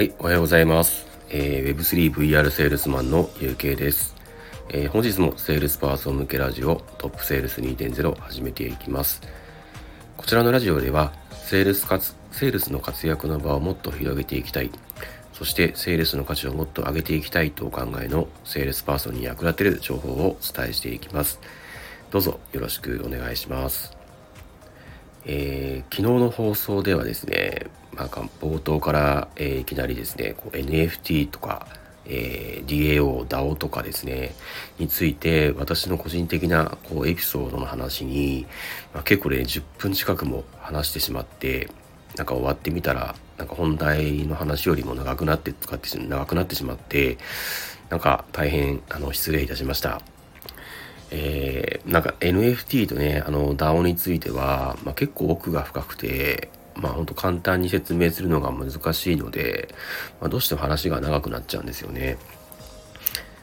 はい、おはようございます。えー、Web3VR セールスマンの UK です、えー、本日もセールスパーソン向けラジオトップセールス2.0を始めていきます。こちらのラジオでは、セールスかつ、セールスの活躍の場をもっと広げていきたい。そしてセールスの価値をもっと上げていきたいとお考えのセールスパーソンに役立てる情報をお伝えしていきます。どうぞよろしくお願いします。えー、昨日の放送ではですね、なんか冒頭から、えー、いきなりですね、こう NFT とか、えー、DAO、DAO とかですね、について私の個人的なこうエピソードの話に、まあ、結構ね、10分近くも話してしまって、なんか終わってみたら、なんか本題の話よりも長くなって使って長くなってしまって、なんか大変あの失礼いたしました。えー、なんか NFT とね、あの DAO については、まあ、結構奥が深くて、まあ本当簡単に説明するのが難しいので、まあ、どうしても話が長くなっちゃうんですよね。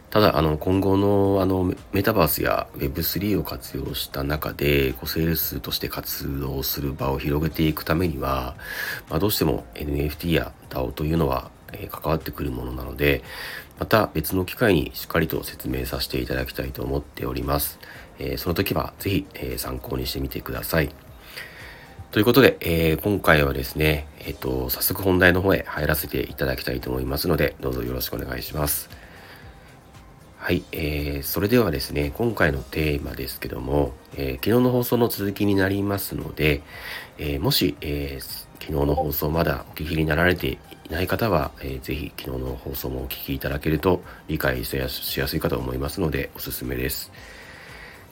ただ、あの、今後の、あの、メタバースや Web3 を活用した中で、こう、セールスとして活動する場を広げていくためには、まあ、どうしても NFT や DAO というのは、え、関わってくるものなので、また別の機会にしっかりと説明させていただきたいと思っております。えー、その時はぜひ、えー、参考にしてみてください。ということで、えー、今回はですね、えっ、と、早速本題の方へ入らせていただきたいと思いますので、どうぞよろしくお願いします。はい、えー、それではですね、今回のテーマですけども、えー、昨日の放送の続きになりますので、えー、もし、えー、昨日の放送まだお聞きになられていない方は、えー、ぜひ昨日の放送もお聞きいただけると理解しやすいかと思いますのでおすすめです。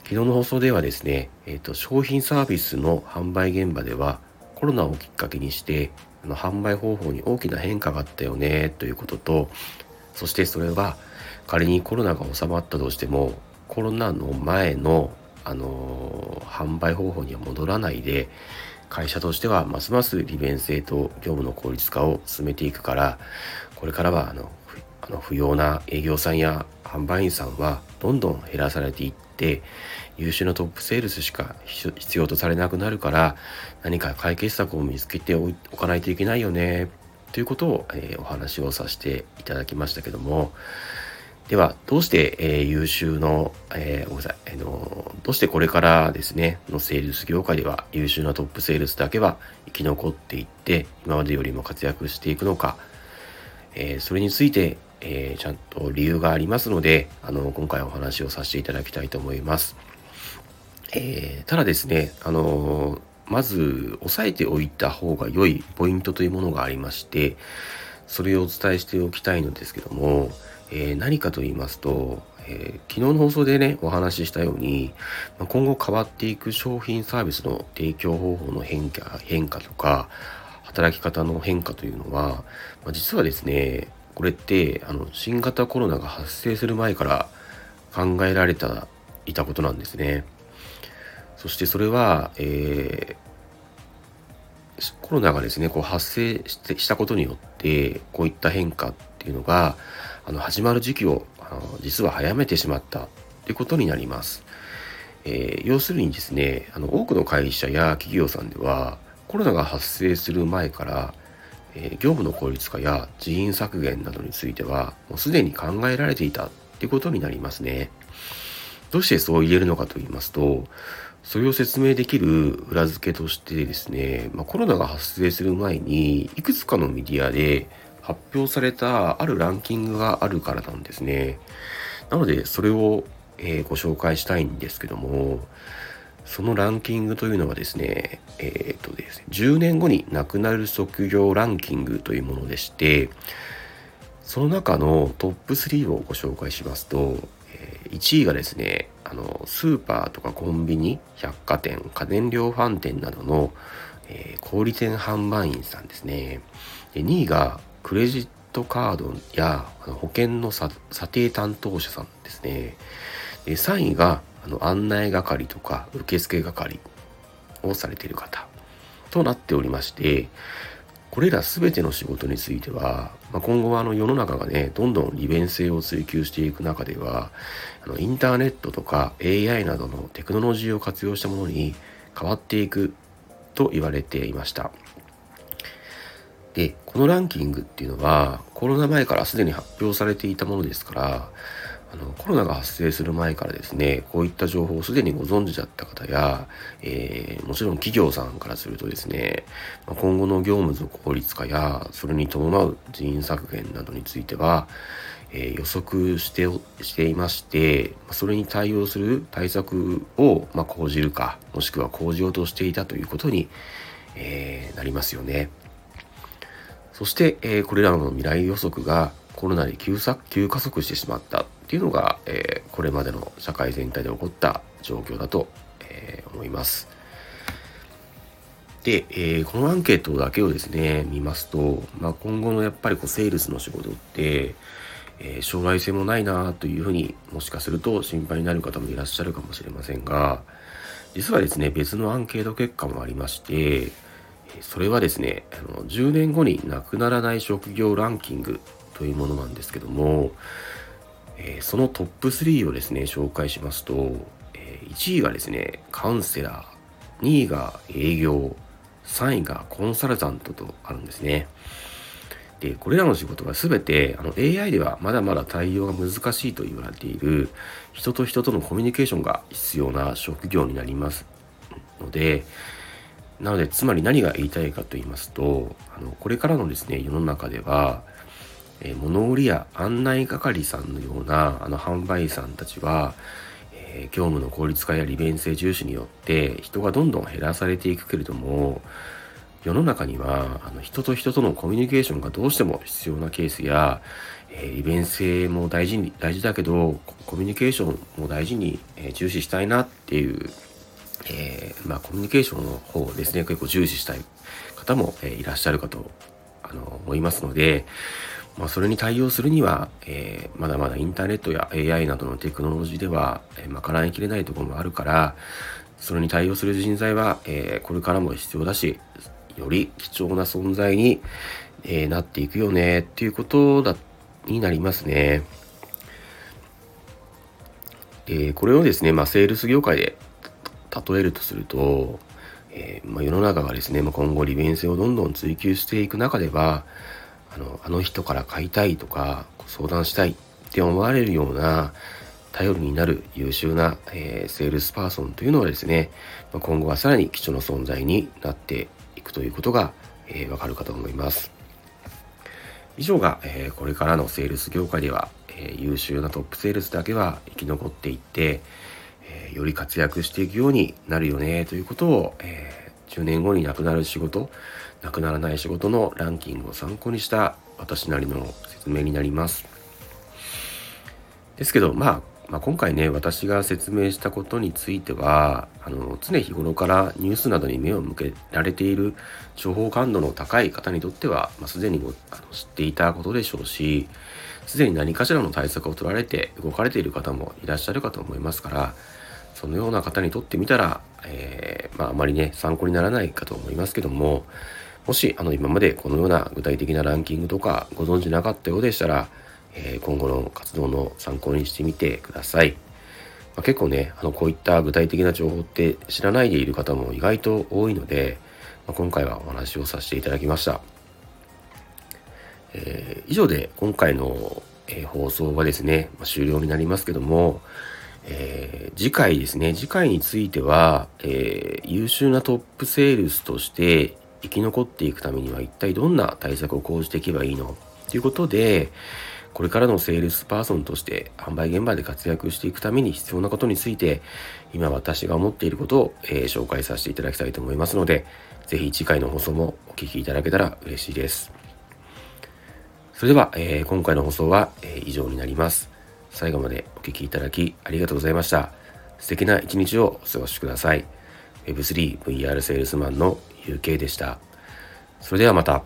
昨日の放送ではですね、えーと、商品サービスの販売現場ではコロナをきっかけにしてあの販売方法に大きな変化があったよねということとそしてそれは仮にコロナが収まったとしてもコロナの前の、あのー、販売方法には戻らないで会社としてはますます利便性と業務の効率化を進めていくからこれからはあのあの不要な営業さんや販売員さんはどんどん減らされていって優秀なトップセールスしか必要とされなくなるから何か解決策を見つけておかないといけないよねということを、えー、お話をさせていただきましたけどもではどうして、えー、優秀の、えー、ごめんなさい、えー、のどうしてこれからですねのセールス業界では優秀なトップセールスだけは生き残っていって今までよりも活躍していくのか、えそれについてえ、ちゃんと理由がありますので、あの、今回お話をさせていただきたいと思います。え、ただですね、あのまず押さえておいた方が良いポイントというものがありまして、それをお伝えしておきたいのですけども、えー、何かと言いますと、えー、昨日の放送でね、お話ししたように、ま今後変わっていく商品サービスの提供方法の変化、変化とか、働き方の変化というのは、まあ、実はですね、これってあの新型コロナが発生する前から考えられたいたことなんですね。そしてそれは、えー、コロナがですねこう発生してしたことによってこういった変化っていうのがあの始まる時期をあの実は早めてしまったということになります。えー、要するにですねあの多くの会社や企業さんではコロナが発生する前からえ業務の効率化や人員削減などについてはもうすでに考えられていたっていうことになりますね。どうしてそう言えるのかと言いますとそれを説明できる裏付けとしてですね、まあ、コロナが発生する前にいくつかのメディアで発表されたあるランキングがあるからなんですね。なのでそれを、えー、ご紹介したいんですけどもそのランキングというのはですね、えっ、とですね、10年後に亡くなる職業ランキングというものでして、その中のトップ3をご紹介しますと、え、1位がですね、あの、スーパーとかコンビニ、百貨店、家電量販店などの、えー、小売店販売員さんですね。で2位がクレジットカードや保険の査定担当者さんですね。で3位があの案内係とか受付係をされている方となっておりましてこれら全ての仕事については、まあ、今後はあの世の中がねどんどん利便性を追求していく中ではあのインターネットとか AI などのテクノロジーを活用したものに変わっていくと言われていましたで、このランキングっていうのはコロナ前からすでに発表されていたものですから、あのコロナが発生する前からですねこういった情報をすでにご存知だった方や、えー、もちろん企業さんからするとですね今後の業務の効率化やそれに伴う人員削減などについては、えー、予測してしていましてそれに対応する対策を、まあ、講じるかもしくは講じようとしていたということに、えー、なりますよね。そして、えこれらの未来予測がコロナで急さ急加速してしまったっていうのが、えー、これまでの社会全体で起こった状況だと、えー、思います。で、えー、このアンケートだけをですね、見ますと、まあ、今後のやっぱりこうセールスの仕事って、えー、将来性もないなというふうにもしかすると心配になる方もいらっしゃるかもしれませんが、実はですね、別のアンケート結果もありまして、それはですね、あの10年後になくならない職業ランキングというものなんですけども、えー、そのトップ3をですね、紹介しますと、えー、1位がですね、カウンセラー、2位が営業、3位がコンサルタントとあるんですね。で、これらの仕事は全てあの AI ではまだまだ対応が難しいと言われている人と人とのコミュニケーションが必要な職業になりますので、なので、つまり何が言いたいかと言いますと、あのこれからのですね、世の中では、えー、物売りや案内係さんのようなあの販売員さんたちは、えー、業務の効率化や利便性重視によって人がどんどん減らされていくけれども世の中にはあの人と人とのコミュニケーションがどうしても必要なケースや、えー、利便性も大事に大事だけどコミュニケーションも大事に、え重視したいなっていう、えまあ、コミュニケーションの方をですね結構重視したい方も、えいらっしゃるかとあの思いますので、まあ、それに対応するには、えー、まだまだインターネットや AI などのテクノロジーでは、えー、賄いきれないところもあるから、それに対応する人材は、えー、これからも必要だし、より貴重な存在に、えー、なっていくよねっていうことだになりますね。で、これをですね、まあ、セールス業界で例えるとすると、えーまあ、世の中がですね、まあ、今後利便性をどんどん追求していく中では、あのあの人から買いたいとか相談したいって思われるような頼りになる優秀な、えー、セールスパーソンというのはですね、ま今後はさらに貴重な存在になっていくということが、えー、わかるかと思います。以上が、えー、これからのセールス業界では、え、優秀なトップセールスだけは生き残っていって、えー、より活躍していくようになるよねということを、え10年後になくなる仕事なくならない仕事のランキングを参考にした私なりの説明になります。ですけど、まあ、まあ、今回ね、私が説明したことについては、あの、常日頃からニュースなどに目を向けられている情報感度の高い方にとっては、まあ、すでにごあの知っていたことでしょうし、すでに何かしらの対策を取られて動かれている方もいらっしゃるかと思いますから、そのような方にとってみたら、えー、まあ、あまりね、参考にならないかと思いますけども、もし、あの、今までこのような具体的なランキングとかご存知なかったようでしたら、えー、今後の活動の参考にしてみてください。まあ、結構ね、あの、こういった具体的な情報って知らないでいる方も意外と多いので、まあ、今回はお話をさせていただきました。えー、以上で今回の、えー、放送はですね、まあ、終了になりますけども、えー、次回ですね、次回については、え、優秀なトップセールスとして生き残っていくためには一体どんな対策を講じていけばいいの？ということで、これからのセールスパーソンとして販売現場で活躍していくために必要なことについて、今私が思っていることを、え、紹介させていただきたいと思いますので、ぜひ次回の放送もお聴きいただけたら嬉しいです。それでは、えー、今回の放送は、えー、以上になります。最後までお聴きいただきありがとうございました。素敵な一日をお過ごしください。Web3VR セールスマンの UK でした。それではまた。